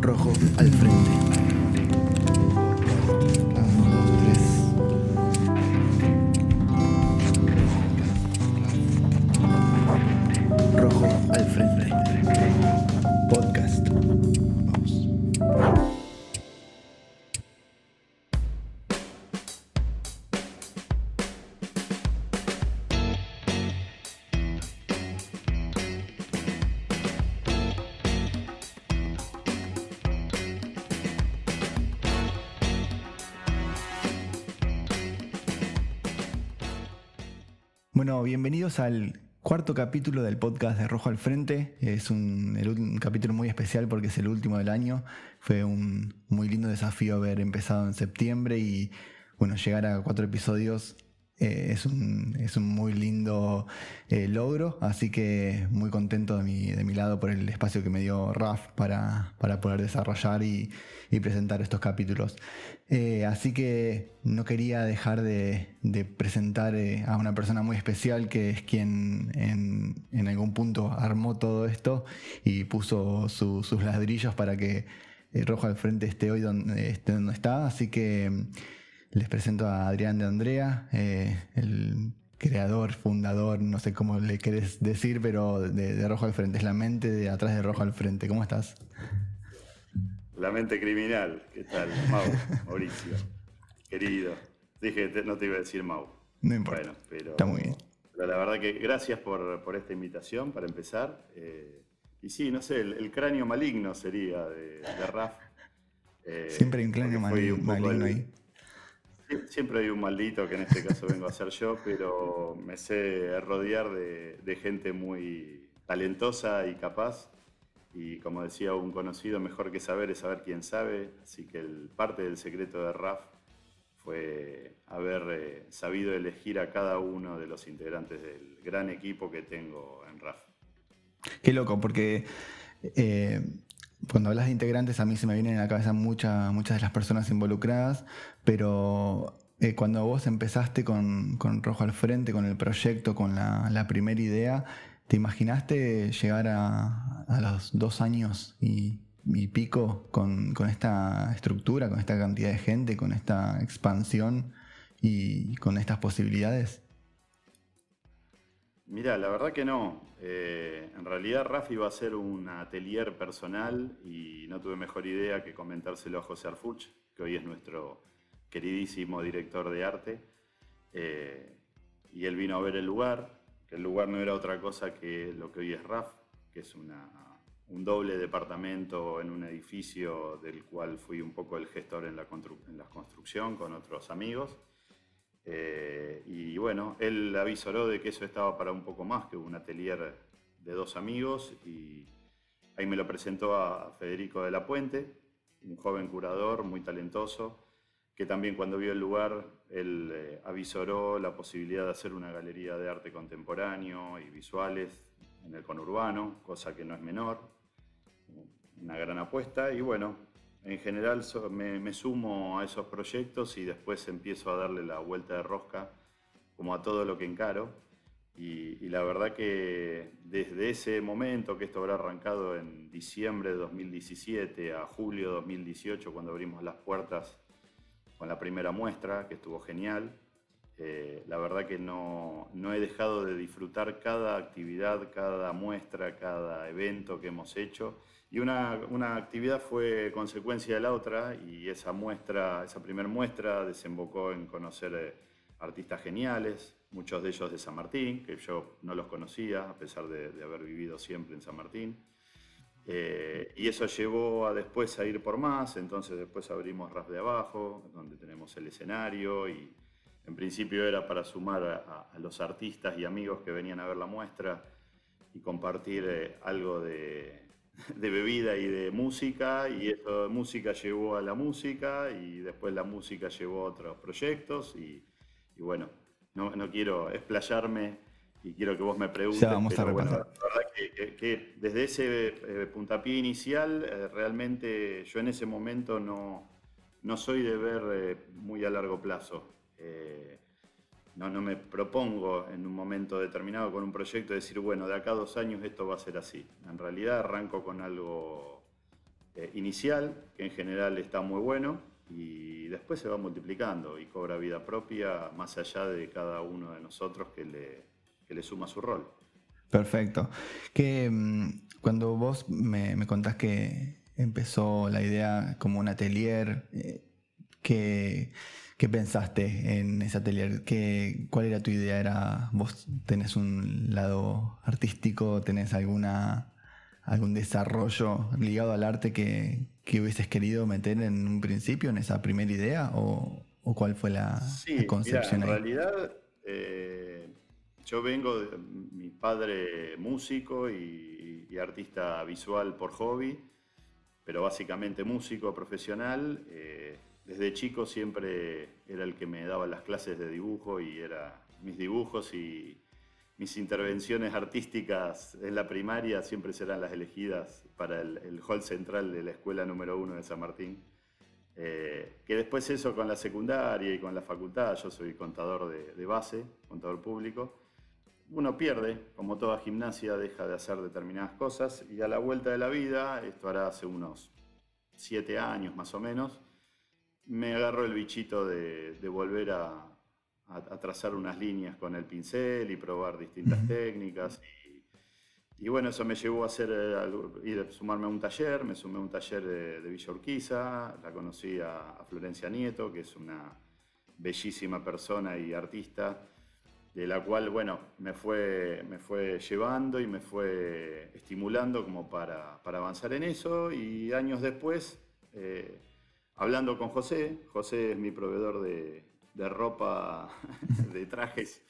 Rojo al frente. Bienvenidos al cuarto capítulo del podcast de Rojo al Frente. Es un, un capítulo muy especial porque es el último del año. Fue un muy lindo desafío haber empezado en septiembre y bueno, llegar a cuatro episodios eh, es, un, es un muy lindo eh, logro, así que muy contento de mi, de mi lado por el espacio que me dio Raf para, para poder desarrollar y, presentar estos capítulos. Eh, así que no quería dejar de, presentar a una persona muy especial que es quien en, algún punto armó todo esto y puso su- sus ladrillos para que Rojo al Frente esté hoy donde, esté donde está. Así que les presento a Adrián de Andrea, eh, el creador, fundador, no sé cómo le querés decir, pero de, de Rojo al Frente. Es la mente de atrás de Rojo al Frente. ¿Cómo estás? La mente criminal, ¿qué tal? Mau, Mauricio, querido. Dije no te iba a decir Mau. No importa. Bueno, pero. Está muy bien. pero la verdad que gracias por, por esta invitación para empezar. Eh, y sí, no sé, el, el cráneo maligno sería de, de Raf. Eh, Siempre hay un cráneo un poco maligno el- ahí. Sie- Siempre hay un maldito que en este caso vengo a ser yo, pero me sé rodear de, de gente muy talentosa y capaz. Y como decía un conocido, mejor que saber es saber quién sabe. Así que el, parte del secreto de RAF fue haber eh, sabido elegir a cada uno de los integrantes del gran equipo que tengo en RAF. Qué loco, porque eh, cuando hablas de integrantes a mí se me vienen a la cabeza mucha- muchas de las personas involucradas, pero eh, cuando vos empezaste con, con Rojo al Frente, con el proyecto, con la, la primera idea, ¿te imaginaste llegar a, a los dos años y, y pico con, con esta estructura, con esta cantidad de gente, con esta expansión y con estas posibilidades? Mira, la verdad que no. Eh, en realidad Rafi iba a ser un atelier personal y no tuve mejor idea que comentárselo a José Arfuch, que hoy es nuestro queridísimo director de arte. Eh, y él vino a ver el lugar, que el lugar no era otra cosa que lo que hoy es RAF, que es un doble departamento en un edificio del cual fui un poco el gestor en la construcción con otros amigos. Eh, y bueno, él avisoró de que eso estaba para un poco más que un atelier de dos amigos y ahí me lo presentó a Federico de la Puente, un joven curador muy talentoso, que también cuando vio el lugar, él eh, avisoró la posibilidad de hacer una galería de arte contemporáneo y visuales en el conurbano, cosa que no es menor, una gran apuesta y bueno, en general so- me, me sumo a esos proyectos y después empiezo a darle la vuelta de rosca como a todo lo que encaro. Y, y la verdad que desde ese momento, que esto habrá arrancado en diciembre de 2017 a julio de 2018, cuando abrimos las puertas con la primera muestra, que estuvo genial, eh, la verdad que no, no he dejado de disfrutar cada actividad, cada muestra, cada evento que hemos hecho. Y una, una actividad fue consecuencia de la otra y esa muestra, esa primera muestra desembocó en conocer eh, artistas geniales, muchos de ellos de San Martín, que yo no los conocía a pesar de, de haber vivido siempre en San Martín. Eh, y eso llevó a después a ir por más, entonces después abrimos Ras de Abajo, donde tenemos el escenario y en principio era para sumar a, a- los artistas y amigos que venían a ver la muestra y compartir eh, algo de, de bebida y de música, y eso de música llevó a la música, y después la música llevó a otros proyectos, y, y bueno, no, no quiero explayarme y quiero que vos me preguntes, Ya vamos a bueno, la verdad que, que- que desde ese eh, puntapié inicial, eh, realmente yo en ese momento no, no soy de ver eh, muy a largo plazo. No, no me propongo en un momento determinado con un proyecto decir, bueno, de acá a dos años esto va a ser así. En realidad arranco con algo eh, inicial, que en general está muy bueno, y después se va multiplicando y cobra vida propia más allá de cada uno de nosotros que le, le suma su rol. Perfecto. Que mm, cuando vos me, me, contás que empezó la idea como un atelier, eh, ¿qué, pensaste en ese atelier? ¿Qué, ¿Cuál era tu idea? ¿Era vos tenés un lado artístico? ¿Tenés alguna algún desarrollo ligado al arte que, hubieses querido meter en un principio, en esa primera idea? ¿O, cuál fue la, concepción? en realidad, eh, yo vengo, de, mi padre músico y, artista visual por hobby, pero básicamente músico profesional. Eh, desde chico siempre era el que me daba las clases de dibujo y era mis dibujos y mis intervenciones artísticas en la primaria siempre serán las elegidas para el, hall central de la escuela número uno de San Martín. Eh, que después eso con la secundaria y con la facultad, yo soy contador de, base, contador público, uno pierde, como toda gimnasia, deja de hacer determinadas cosas y a la vuelta de la vida, esto hará hace unos siete años más o menos, me agarró el bichito de volver a, a, trazar unas líneas con el pincel y probar distintas técnicas. Y, bueno, eso me llevó a hacer, eh, ir a sumarme a un taller, me sumé a un taller de, Villa Urquiza, la conocí a, Florencia Nieto, que es una bellísima persona y artista, de la cual, bueno, me fue, me fue llevando y me fue estimulando como para, avanzar en eso. Y años después, eh, hablando con José, José es mi proveedor de, de ropa, de trajes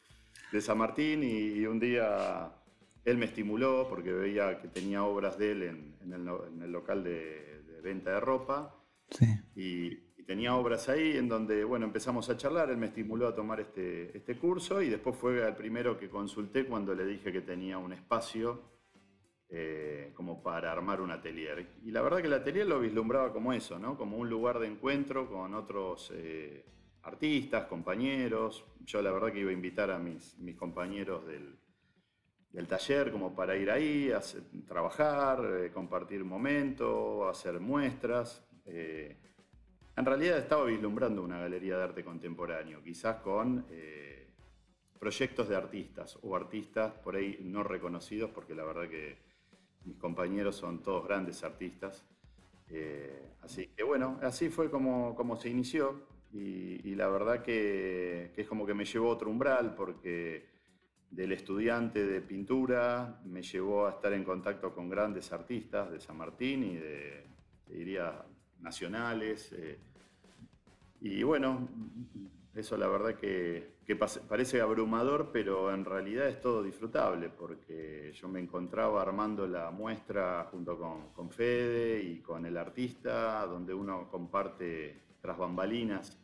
de San Martín y, un día él me estimuló porque veía que tenía obras de él en, el, local de, venta de ropa. Y, tenía obras ahí en donde, bueno, empezamos a charlar, él me estimuló a tomar este, este curso y después fue el primero que consulté cuando le dije que tenía un espacio eh, como para armar un atelier. Y la verdad que el atelier lo vislumbraba como eso, ¿no? Como un lugar de encuentro con otros... Eh, artistas, compañeros. Yo la verdad que iba a invitar a mis, mis compañeros del, taller como para ir ahí, a trabajar, eh, compartir momentos, hacer muestras. Eh, en realidad estaba vislumbrando una galería de arte contemporáneo, quizás con proyectos de artistas o artistas por ahí no reconocidos, porque la verdad que mis compañeros son todos grandes artistas. así que bueno, así fue como, como se inició. Y, la verdad que, es como que me llevó a otro umbral porque del estudiante de pintura me llevó a estar en contacto con grandes artistas de San Martín y de, diría, nacionales. Eh. y bueno, eso la verdad que, parece abrumador, pero en realidad es todo disfrutable, porque yo me encontraba armando la muestra junto con, con Fede y con el artista, donde uno comparte tras bambalinas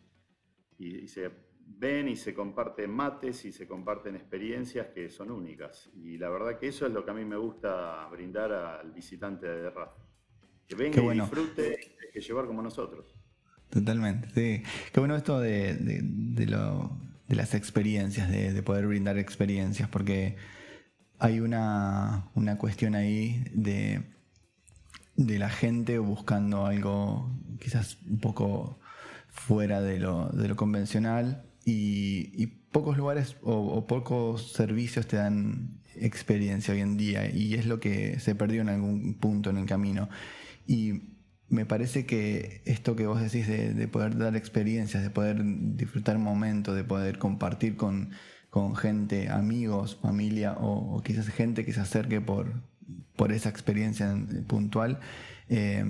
y, se ven y se comparten mates y se comparten experiencias que son únicas. Y la verdad que eso es lo que a mí me gusta brindar al visitante de RAF. Que venga y disfrute, que llevar como nosotros. Totalmente, sí. Qué bueno esto de, las experiencias, de, poder brindar experiencias, porque hay una, cuestión ahí de, de la gente buscando algo quizás un poco fuera de lo, convencional y, pocos lugares o, pocos servicios te dan experiencia hoy en día y es lo que se perdió en algún punto en el camino. Y me parece que esto que vos decís de, poder dar experiencias, de poder disfrutar momentos, de poder compartir con, gente, amigos, familia o, quizás gente que se acerque por, por esa experiencia puntual, eh,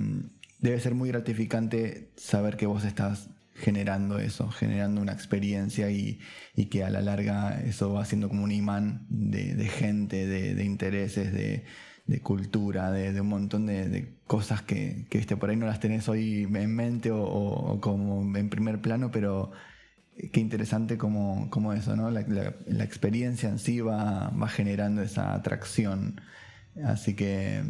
debe ser muy gratificante saber que vos estás generando eso, generando una experiencia y, que a la larga eso va siendo como un imán de, gente, de, intereses, de, cultura, de, un montón de, cosas que, que por ahí no las tenés hoy en mente o, como en primer plano, pero qué interesante como, como eso, ¿no? La, experiencia en sí va, va generando esa atracción. Así que...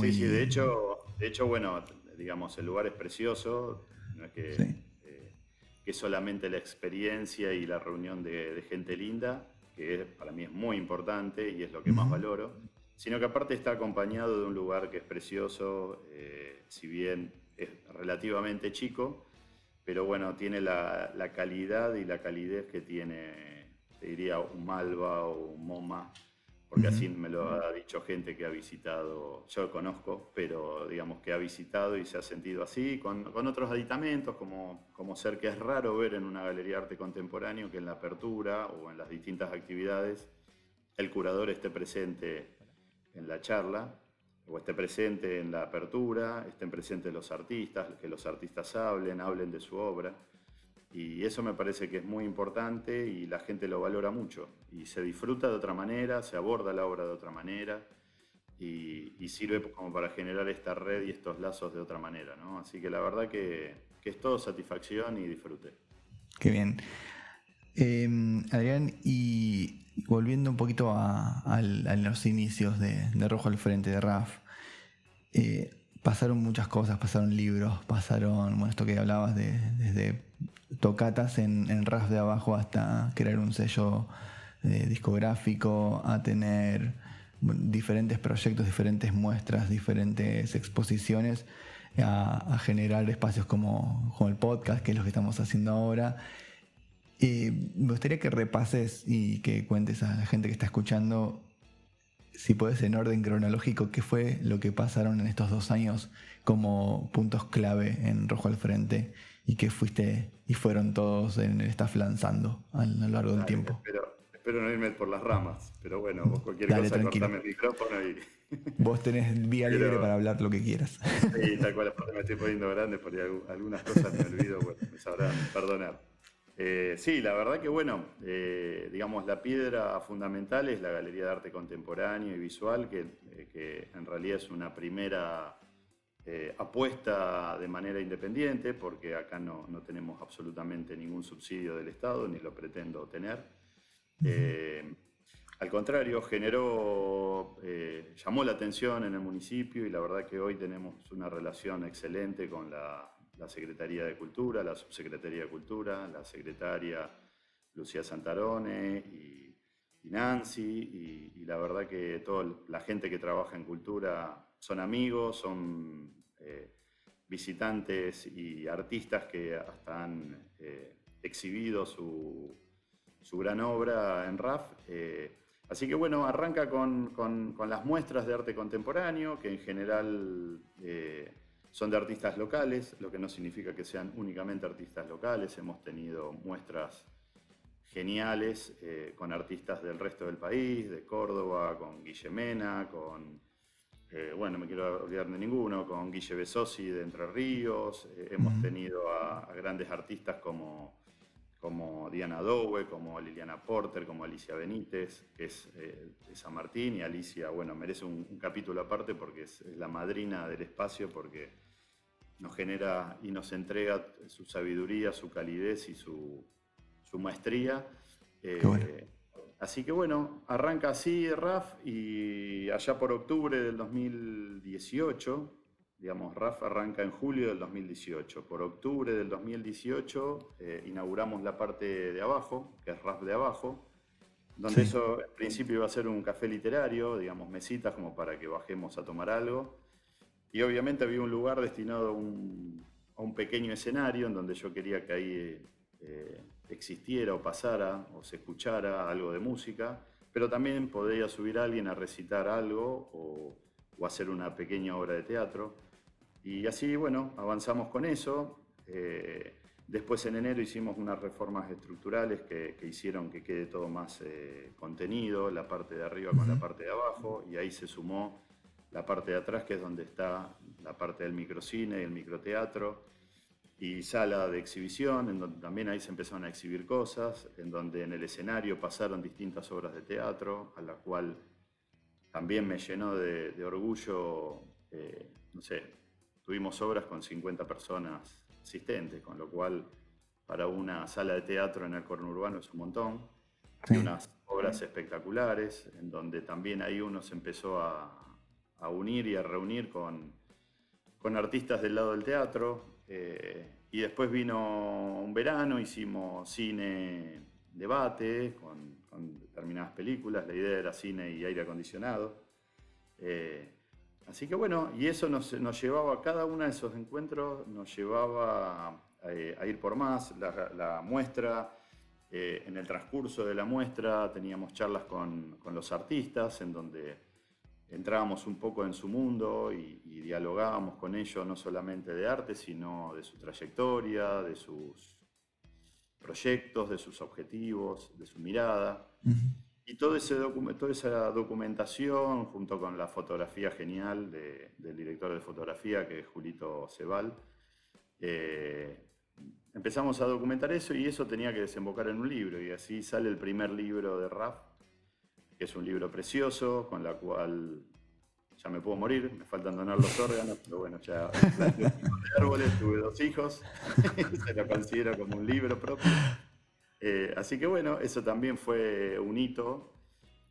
Sí, sí, de hecho, de hecho, bueno, digamos, el lugar es precioso, que, eh, solamente la experiencia y la reunión de, gente linda, que para mí es muy importante y es lo que más valoro, sino que aparte está acompañado de un lugar que es precioso, eh, si bien es relativamente chico, pero bueno, tiene la, calidad y la calidez que tiene, te diría, un Malva o un MoMA, porque así me lo ha dicho gente que ha visitado, yo lo conozco, pero digamos que ha visitado y se ha sentido así, con, otros aditamentos, como, como ser que es raro ver en una galería de arte contemporáneo que en la apertura o en las distintas actividades el curador esté presente en la charla, o esté presente en la apertura, estén presentes los artistas, que los artistas hablen, hablen de su obra. Y eso me parece que es muy importante y la gente lo valora mucho. Y se disfruta de otra manera, se aborda la obra de otra manera y, sirve como para generar esta red y estos lazos de otra manera. ¿no? Así que la verdad que, es todo satisfacción y disfrute. Qué bien. Em, Adrián, y volviendo un poquito a, los inicios de, Rojo al Frente, de RAF, eh, pasaron muchas cosas, pasaron libros, pasaron, bueno, esto que hablabas de desde tocatas en, RAF de abajo hasta crear un sello eh, discográfico, a tener diferentes proyectos, diferentes muestras, diferentes exposiciones, a, generar espacios como, como el podcast, que es lo que estamos haciendo ahora me gustaría que repases y que cuentes a la gente que está escuchando, si puedes en orden cronológico, qué fue lo que pasaron en estos dos años como puntos clave en Rojo al Frente y que fuiste y fueron todos en el staff lanzando a lo largo del tiempo. Espero, no irme por las ramas, pero bueno, vos cualquier cosa cortame el micrófono y... Vos tenés vía libre para hablar lo que quieras. Sí, tal cual, aparte me estoy poniendo grande porque algunas cosas me olvido, bueno, me sabrán perdonar. Eh, sí, la verdad que bueno, eh, digamos, la piedra fundamental es la Galería de Arte Contemporáneo y Visual, que, eh, en realidad es una primera apuesta de manera independiente, porque acá no, tenemos absolutamente ningún subsidio del Estado, ni lo pretendo tener. al contrario, generó, llamó la atención en el municipio y la verdad que hoy tenemos una relación excelente con la la Secretaría de Cultura, la Subsecretaría de Cultura, la secretaria Lucía Santarone y, Nancy, y, la verdad que toda la gente que trabaja en cultura son amigos, son eh, visitantes y artistas que hasta han eh, exhibido su, gran obra en RAF. Eh, así que bueno, arranca con, con, las muestras de arte contemporáneo, que en general son de artistas locales, lo que no significa que sean únicamente artistas locales. Hemos tenido muestras geniales eh, con artistas del resto del país, de Córdoba, con Guillemena, con, eh, bueno, no me quiero olvidar de ninguno, con Guille Besosi de Entre Ríos. Eh, hemos tenido a, grandes artistas como, como Diana Dowe, como Liliana Porter, como Alicia Benítez, que es de San Martín, y Alicia, bueno, merece un, capítulo aparte porque es la madrina del espacio, porque nos genera y nos entrega su sabiduría, su calidez y su, maestría. Eh, así que bueno, arranca así RAF y allá por octubre del 2018, digamos, RAF arranca en julio del 2018. Por octubre del 2018 eh, inauguramos la parte de abajo, que es RAF de abajo, donde eso en principio iba a ser un café literario, digamos, mesitas como para que bajemos a tomar algo. Y obviamente había un lugar destinado a un, pequeño escenario en donde yo quería que ahí eh, existiera o pasara o se escuchara algo de música, pero también podía subir a alguien a recitar algo o, hacer una pequeña obra de teatro. Y así, bueno, avanzamos con eso. Eh, después en enero hicimos unas reformas estructurales que, hicieron que quede todo más eh, contenido, la parte de arriba con la parte de abajo, y ahí se sumó la parte de atrás, que es donde está la parte del microcine y el microteatro, y sala de exhibición, en donde también ahí se empezaron a exhibir cosas, en donde en el escenario pasaron distintas obras de teatro, a la cual también me llenó de, orgullo, eh, no sé, tuvimos obras con 50 personas asistentes, con lo cual para una sala de teatro en el urbano es un montón. Y unas obras espectaculares, en donde también ahí uno se empezó a, a unir y a reunir con, con artistas del lado del teatro. Eh, y después vino un verano, hicimos cine debate con, determinadas películas. La idea era cine y aire acondicionado. Eh, así que bueno, y eso nos, llevaba, cada uno de esos encuentros nos llevaba eh, a, ir por más. La, muestra, en el transcurso de la muestra teníamos charlas con, con los artistas en donde entrábamos un poco en su mundo y, dialogábamos con ellos no solamente de arte, sino de su trayectoria, de sus proyectos, de sus objetivos, de su mirada. Y todo ese toda esa documentación, junto con la fotografía genial del director de fotografía, que es Julito Cebal, eh, empezamos a documentar eso y eso tenía que desembocar en un libro. Y así sale el primer libro de RAF, que es un libro precioso, con la cual ya me puedo morir, me faltan donar los órganos, pero bueno, ya de árboles, tuve dos hijos, se lo considero como un libro propio. Eh, así que bueno, eso también fue un hito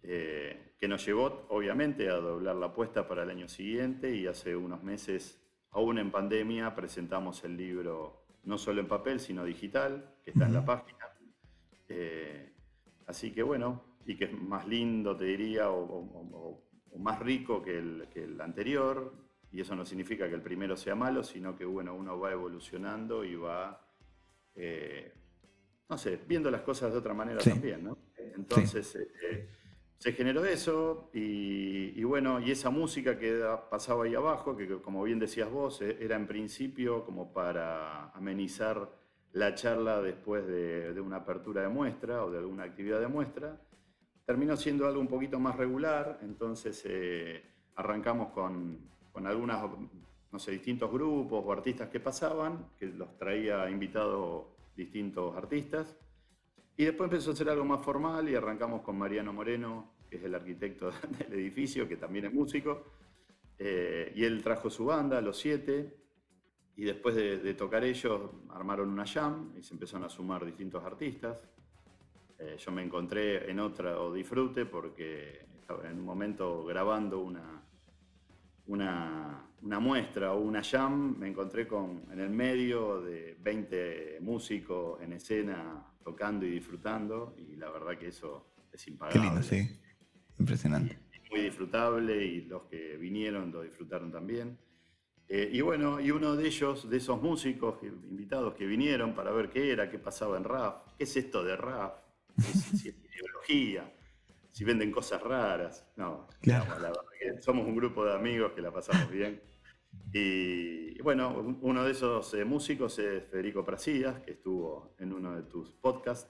eh, que nos llevó, obviamente, a doblar la apuesta para el año siguiente y hace unos meses, aún en pandemia, presentamos el libro no solo en papel, sino digital, que está en la página. Eh, así que bueno, y que es más lindo, te diría, o, más rico que el, anterior, y eso no significa que el primero sea malo, sino que bueno, uno va evolucionando y va, eh, no sé, viendo las cosas de otra manera también, ¿no? Entonces eh, se generó eso y, bueno, y esa música que pasaba ahí abajo, que como bien decías vos, eh, era en principio como para amenizar la charla después de, de una apertura de muestra o de alguna actividad de muestra terminó siendo algo un poquito más regular, entonces eh, arrancamos con, con algunos, no sé, distintos grupos o artistas que pasaban, que los traía invitados distintos artistas, y después empezó a ser algo más formal y arrancamos con Mariano Moreno, que es el arquitecto del edificio, que también es músico, eh, y él trajo su banda, Los Siete, y después de, de tocar ellos armaron una jam y se empezaron a sumar distintos artistas. Eh, yo me encontré en otra o disfrute porque estaba en un momento grabando una, una, muestra o una jam, me encontré con, en el medio de 20 músicos en escena tocando y disfrutando y la verdad que eso es impagable. Qué lindo, sí. Impresionante. muy disfrutable y los que vinieron lo disfrutaron también. Eh, y bueno, y uno de ellos, de esos músicos invitados que vinieron para ver qué era, qué pasaba en RAF, qué es esto de RAF, si, es ideología, si venden cosas raras. No, somos un grupo de amigos que la pasamos bien. Y, bueno, uno de esos eh, músicos es Federico Prasías, que estuvo en uno de tus podcasts.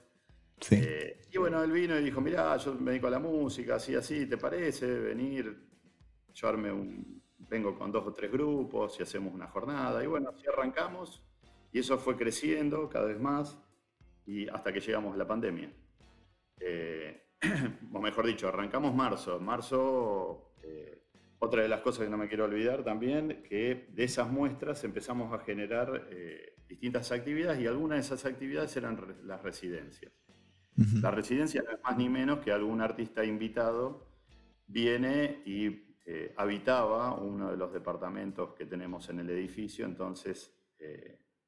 Eh, y bueno, él vino y dijo, mirá, yo me dedico a la música, así, así, ¿te parece venir? Yo arme un, vengo con dos o tres grupos y hacemos una jornada. Y bueno, así arrancamos y eso fue creciendo cada vez más y hasta que llegamos a la pandemia. Eh, o mejor dicho, arrancamos marzo. Marzo, eh, otra de las cosas que no me quiero olvidar también, que de esas muestras empezamos a generar eh, distintas actividades y algunas de esas actividades eran las residencias. La residencia no es más ni menos que algún artista invitado viene y habitaba uno de los departamentos que tenemos en el edificio, entonces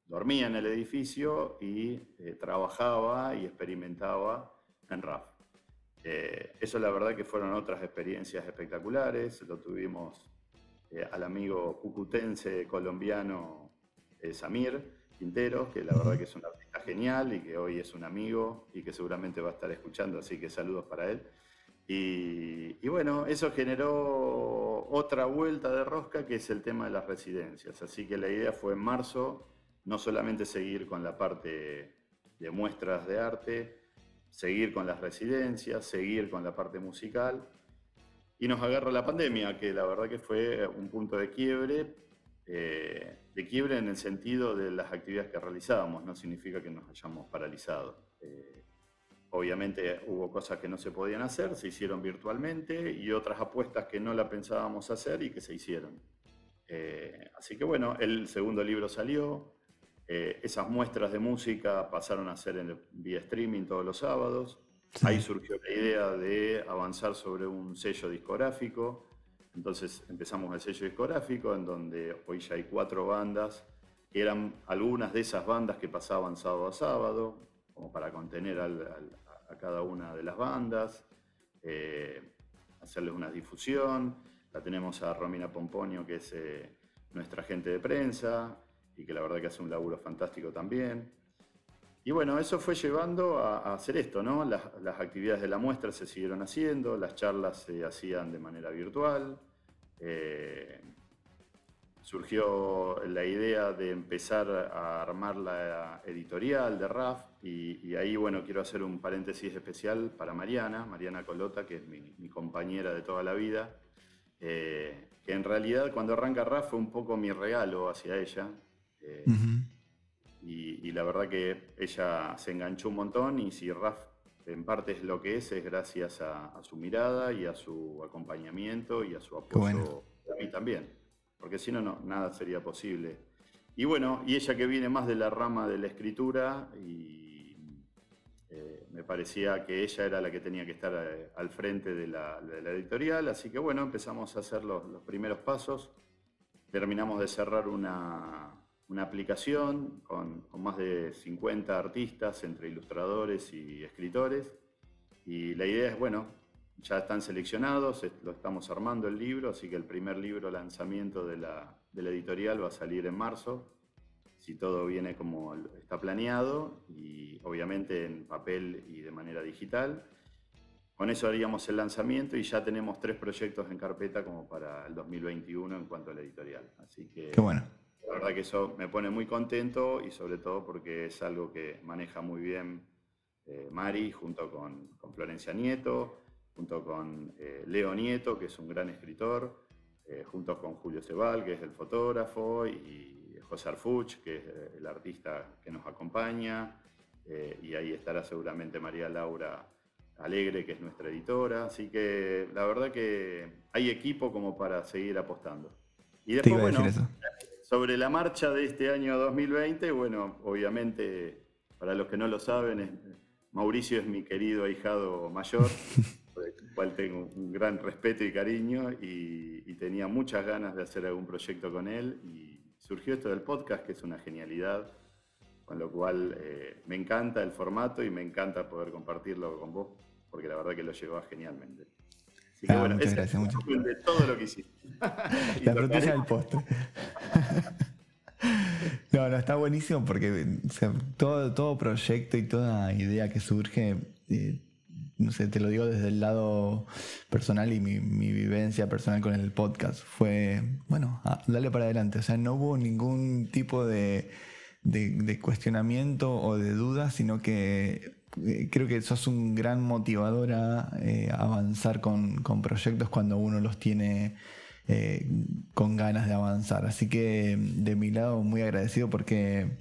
dormía en el edificio y trabajaba y experimentaba en RAF. Eh, eso la verdad que fueron otras experiencias espectaculares. Lo tuvimos eh, al amigo cucutense colombiano eh, Samir Quintero, que la verdad que es un artista genial y que hoy es un amigo y que seguramente va a estar escuchando, así que saludos para él. Y, y, bueno, eso generó otra vuelta de rosca que es el tema de las residencias. Así que la idea fue en marzo no solamente seguir con la parte de muestras de arte, seguir con las residencias, seguir con la parte musical. Y nos agarra la pandemia, que la verdad que fue un punto de quiebre, eh, de quiebre en el sentido de las actividades que realizábamos, no significa que nos hayamos paralizado. Eh, obviamente hubo cosas que no se podían hacer, se hicieron virtualmente y otras apuestas que no la pensábamos hacer y que se hicieron. Eh, así que bueno, el segundo libro salió, eh, esas muestras de música pasaron a ser en vía streaming todos los sábados. Ahí surgió la idea de avanzar sobre un sello discográfico. Entonces empezamos el sello discográfico, en donde hoy ya hay cuatro bandas, que eran algunas de esas bandas que pasaban sábado a sábado, como para contener a cada una de las bandas, eh, hacerles una difusión. la tenemos a Romina Pomponio, que es eh, nuestra agente de prensa y que la verdad que hace un laburo fantástico también. Y bueno, eso fue llevando a, hacer esto, ¿no? Las, actividades de la muestra se siguieron haciendo, las charlas se hacían de manera virtual. Eh, surgió la idea de empezar a armar la editorial de RAF y, ahí, bueno, quiero hacer un paréntesis especial para Mariana, Mariana Colota, que es mi, compañera de toda la vida, eh, que en realidad cuando arranca RAF fue un poco mi regalo hacia ella. Eh, y, la verdad que ella se enganchó un montón y si RAF en parte es lo que es, es gracias a, su mirada y a su acompañamiento y a su apoyo a mí también porque si no, no, nada sería posible. Y bueno, y ella que viene más de la rama de la escritura, y eh, me parecía que ella era la que tenía que estar eh, al frente de la, editorial, así que bueno, empezamos a hacer los, primeros pasos, terminamos de cerrar una, aplicación con, con, más de 50 artistas entre ilustradores y escritores, y la idea es, bueno, ya están seleccionados, lo estamos armando el libro, así que el primer libro lanzamiento de la, editorial va a salir en marzo, si todo viene como está planeado, y obviamente en papel y de manera digital. Con eso haríamos el lanzamiento y ya tenemos tres proyectos en carpeta como para el 2021 en cuanto a la editorial. Así que Qué bueno. La verdad que eso me pone muy contento y sobre todo porque es algo que maneja muy bien eh, Mari junto con, con Florencia Nieto junto con eh, Leo Nieto, que es un gran escritor, eh, junto con Julio Cebal, que es el fotógrafo, y José Arfuch, que es eh, el artista que nos acompaña, y ahí estará seguramente María Laura Alegre, que es nuestra editora, así que la verdad que hay equipo como para seguir apostando. Y después, bueno, sobre la marcha de este año 2020, bueno, obviamente, para los que no lo saben, Mauricio es mi querido ahijado mayor. por el cual tengo un gran respeto y cariño y, tenía muchas ganas de hacer algún proyecto con él y surgió esto del podcast que es una genialidad, con lo cual eh, me encanta el formato y me encanta poder compartirlo con vos porque la verdad que lo llevó genialmente. Así que ah, bueno, es gracias, de todo lo que hiciste. la frutilla del postre. No, no, está buenísimo porque todo, todo proyecto y toda idea que surge eh, no sé, te lo digo desde el lado personal y mi, vivencia personal con el podcast, fue, bueno, dale para adelante. O sea, no hubo ningún tipo de, cuestionamiento o de duda, sino que creo que sos un gran motivador a eh, avanzar con, proyectos cuando uno los tiene eh, con ganas de avanzar. Así que de mi lado muy agradecido porque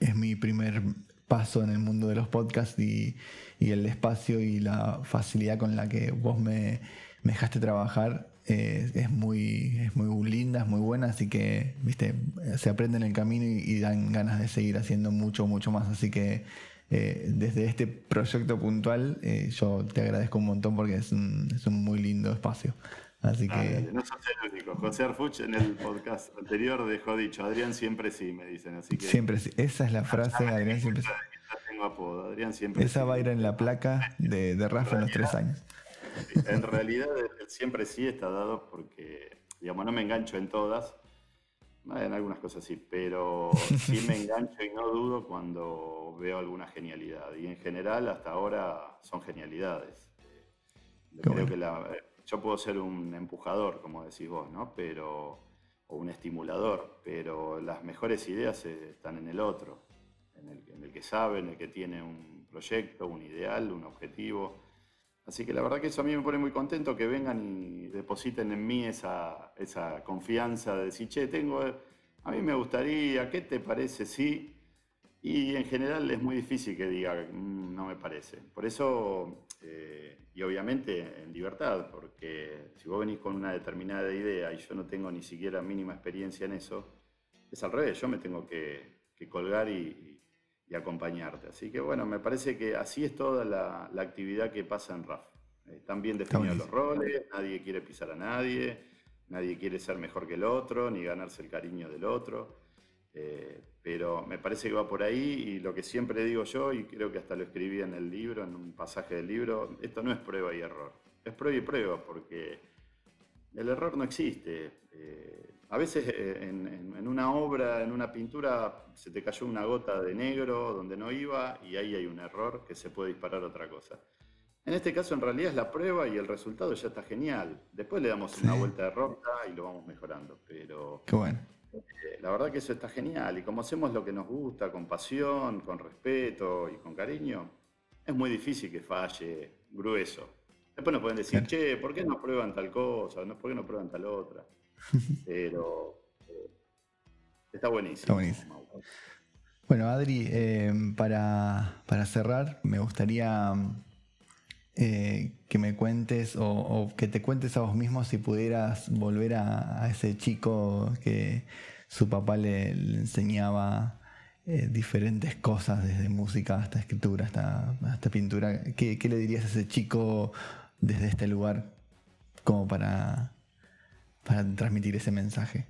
es mi primer paso en el mundo de los podcasts y, el espacio y la facilidad con la que vos me, dejaste trabajar eh, es, muy, es muy linda, es muy buena, así que viste, se aprende en el camino y, dan ganas de seguir haciendo mucho, mucho más. Así que eh, desde este proyecto puntual eh, yo te agradezco un montón porque es un, es un muy lindo espacio. Así que... no sos el único. José Arfuch en el podcast anterior dejó dicho, Adrián siempre sí, me dicen. Así que... Siempre sí. Esa es la frase, Adrián siempre sí. Adrián siempre Esa va a ir en la placa de, de Rafa en los tres años. En realidad, siempre sí está dado porque, digamos, no me engancho en todas. En algunas cosas sí, pero sí me engancho y no dudo cuando veo alguna genialidad. Y en general, hasta ahora, son genialidades. Creo que la, yo puedo ser un empujador, como decís vos, ¿no? Pero, o un estimulador, pero las mejores ideas están en el otro, en el, que sabe, en el que tiene un proyecto, un ideal, un objetivo. Así que la verdad que eso a mí me pone muy contento que vengan y depositen en mí esa, esa confianza de decir, che, tengo, a mí me gustaría, ¿qué te parece? Sí. Y en general es muy difícil que diga, mm, no me parece. Por eso eh, y obviamente en libertad, porque si vos venís con una determinada idea y yo no tengo ni siquiera mínima experiencia en eso, es al revés, yo me tengo que, colgar y, acompañarte. Así que bueno, me parece que así es toda la, actividad que pasa en RAF. Están bien definidos los roles, nadie quiere pisar a nadie, nadie quiere ser mejor que el otro, ni ganarse el cariño del otro. Eh, pero me parece que va por ahí y lo que siempre digo yo, y creo que hasta lo escribí en el libro, en un pasaje del libro, esto no es prueba y error, es prueba y prueba, porque el error no existe. Eh, a veces eh, en, una obra, en una pintura, se te cayó una gota de negro donde no iba y ahí hay un error que se puede disparar otra cosa. En este caso, en realidad es la prueba y el resultado ya está genial. Después le damos una vuelta de rota y lo vamos mejorando. Pero Qué bueno. Eh, la verdad que eso está genial. Y como hacemos lo que nos gusta, con pasión, con respeto y con cariño, es muy difícil que falle grueso. Después nos pueden decir, che, ¿por qué no prueban tal cosa? ¿Por qué no prueban tal otra? Pero eh, está buenísimo. Bueno, Adri, eh, para, cerrar, me gustaría eh, que me cuentes o, que te cuentes a vos mismo si pudieras volver a, ese chico que su papá le, enseñaba diferentes cosas, desde música hasta escritura, hasta, hasta pintura. ¿Qué, ¿Qué, le dirías a ese chico desde este lugar como para para transmitir ese mensaje?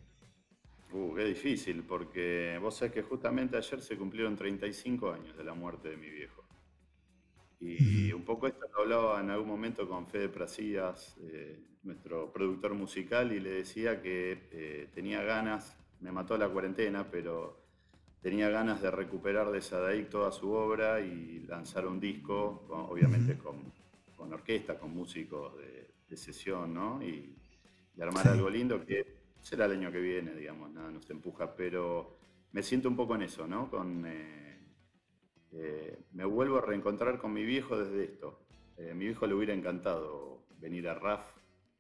Uh, qué difícil, porque vos sabés que justamente ayer se cumplieron 35 años de la muerte de mi viejo. Y un poco esto lo hablaba en algún momento con Fede Prasías, eh, nuestro productor musical, y le decía que eh, tenía ganas, me mató la cuarentena, pero tenía ganas de recuperar de Sadaik toda su obra y lanzar un disco, obviamente con, orquesta, con músicos de, de sesión, ¿no? Y, armar algo lindo que será el año que viene, digamos, nada nos empuja, pero me siento un poco en eso, ¿no? Con, eh, eh, me vuelvo a reencontrar con mi viejo desde esto. Eh, mi viejo le hubiera encantado venir a RAF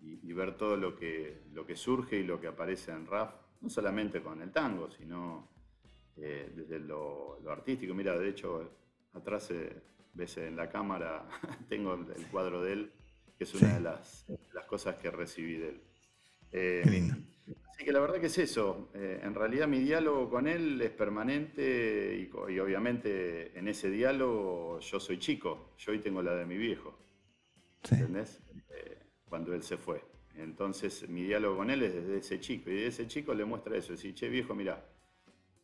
y, ver todo lo que, lo que surge y lo que aparece en RAF, no solamente con el tango, sino desde lo, artístico. Mira, de hecho, atrás ves en la cámara, tengo el cuadro de él, que es una de, las, las cosas que recibí de él. Eh, lindo. Así que la verdad que es eso. Eh, en realidad mi diálogo con él es permanente y, obviamente en ese diálogo yo soy chico. Yo hoy tengo la de mi viejo. ¿Entendés? Eh, cuando él se fue. Entonces mi diálogo con él es desde ese chico. Y de ese chico le muestra eso. Decir, che viejo, mira,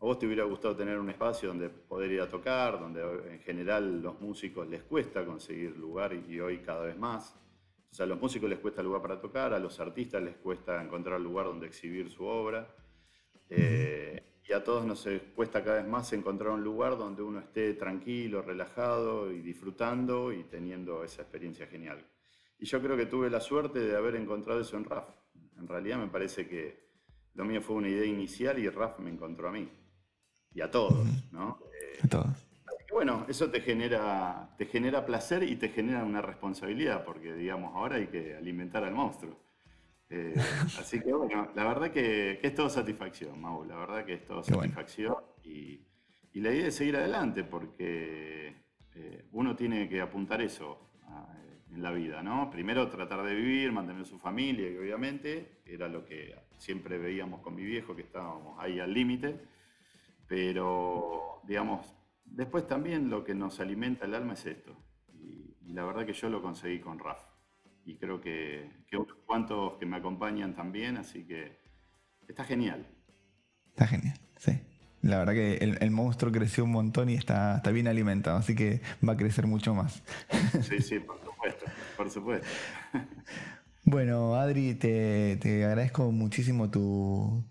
a vos te hubiera gustado tener un espacio donde poder ir a tocar, donde en general los músicos les cuesta conseguir lugar y hoy cada vez más. O sea, a los músicos les cuesta lugar para tocar, a los artistas les cuesta encontrar lugar donde exhibir su obra. Eh, y a todos nos cuesta cada vez más encontrar un lugar donde uno esté tranquilo, relajado y disfrutando y teniendo esa experiencia genial. Y yo creo que tuve la suerte de haber encontrado eso en RAF. En realidad me parece que lo mío fue una idea inicial y RAF me encontró a mí. Y a todos, ¿no? a todos bueno, eso te genera, te genera placer y te genera una responsabilidad, porque digamos, ahora hay que alimentar al monstruo. Eh, así que bueno, la verdad que, es todo satisfacción, Mau, la verdad que es todo satisfacción y, la idea es seguir adelante, porque eh, uno tiene que apuntar eso ah, en la vida, ¿no? Primero tratar de vivir, mantener su familia, y obviamente era lo que siempre veíamos con mi viejo, que estábamos ahí al límite, pero digamos, Después también lo que nos alimenta el alma es esto. Y, la verdad que yo lo conseguí con Raf. Y creo que, que otros cuantos que me acompañan también, así que está genial. Está genial, sí. La verdad que el, monstruo creció un montón y está, está, bien alimentado, así que va a crecer mucho más. Sí, sí, por supuesto, por supuesto. Bueno, Adri, te, agradezco muchísimo tu,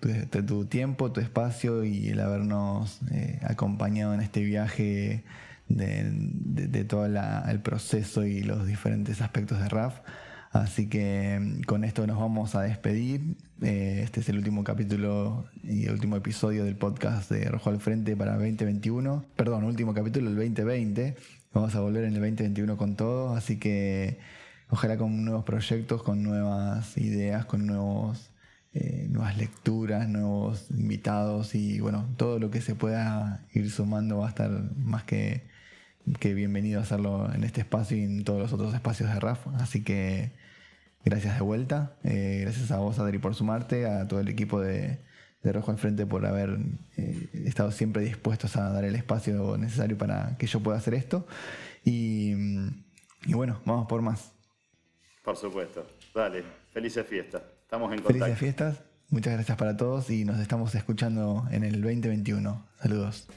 tu, tiempo, tu espacio y el habernos eh, acompañado en este viaje de, todo el proceso y los diferentes aspectos de RAF. Así que mm, con esto nos vamos a despedir. Eh, este es el último capítulo y el último episodio del podcast de Rojo al Frente para 2021. Perdón, último capítulo del 2020. Vamos a volver en el 2021 con todo. Así que ojalá con nuevos proyectos, con nuevas ideas, con nuevos, eh, nuevas lecturas, nuevos invitados y bueno, todo lo que se pueda ir sumando va a estar más que, que bienvenido a hacerlo en este espacio y en todos los otros espacios de RAF. Así que gracias de vuelta, eh, gracias a vos Adri por sumarte, a todo el equipo de, Rojo al Frente por haber eh, estado siempre dispuestos a dar el espacio necesario para que yo pueda hacer esto. Y, y bueno, vamos por más. Por supuesto. Dale, felices fiestas. Estamos en contacto. Felices fiestas. Muchas gracias para todos y nos estamos escuchando en el 2021. Saludos.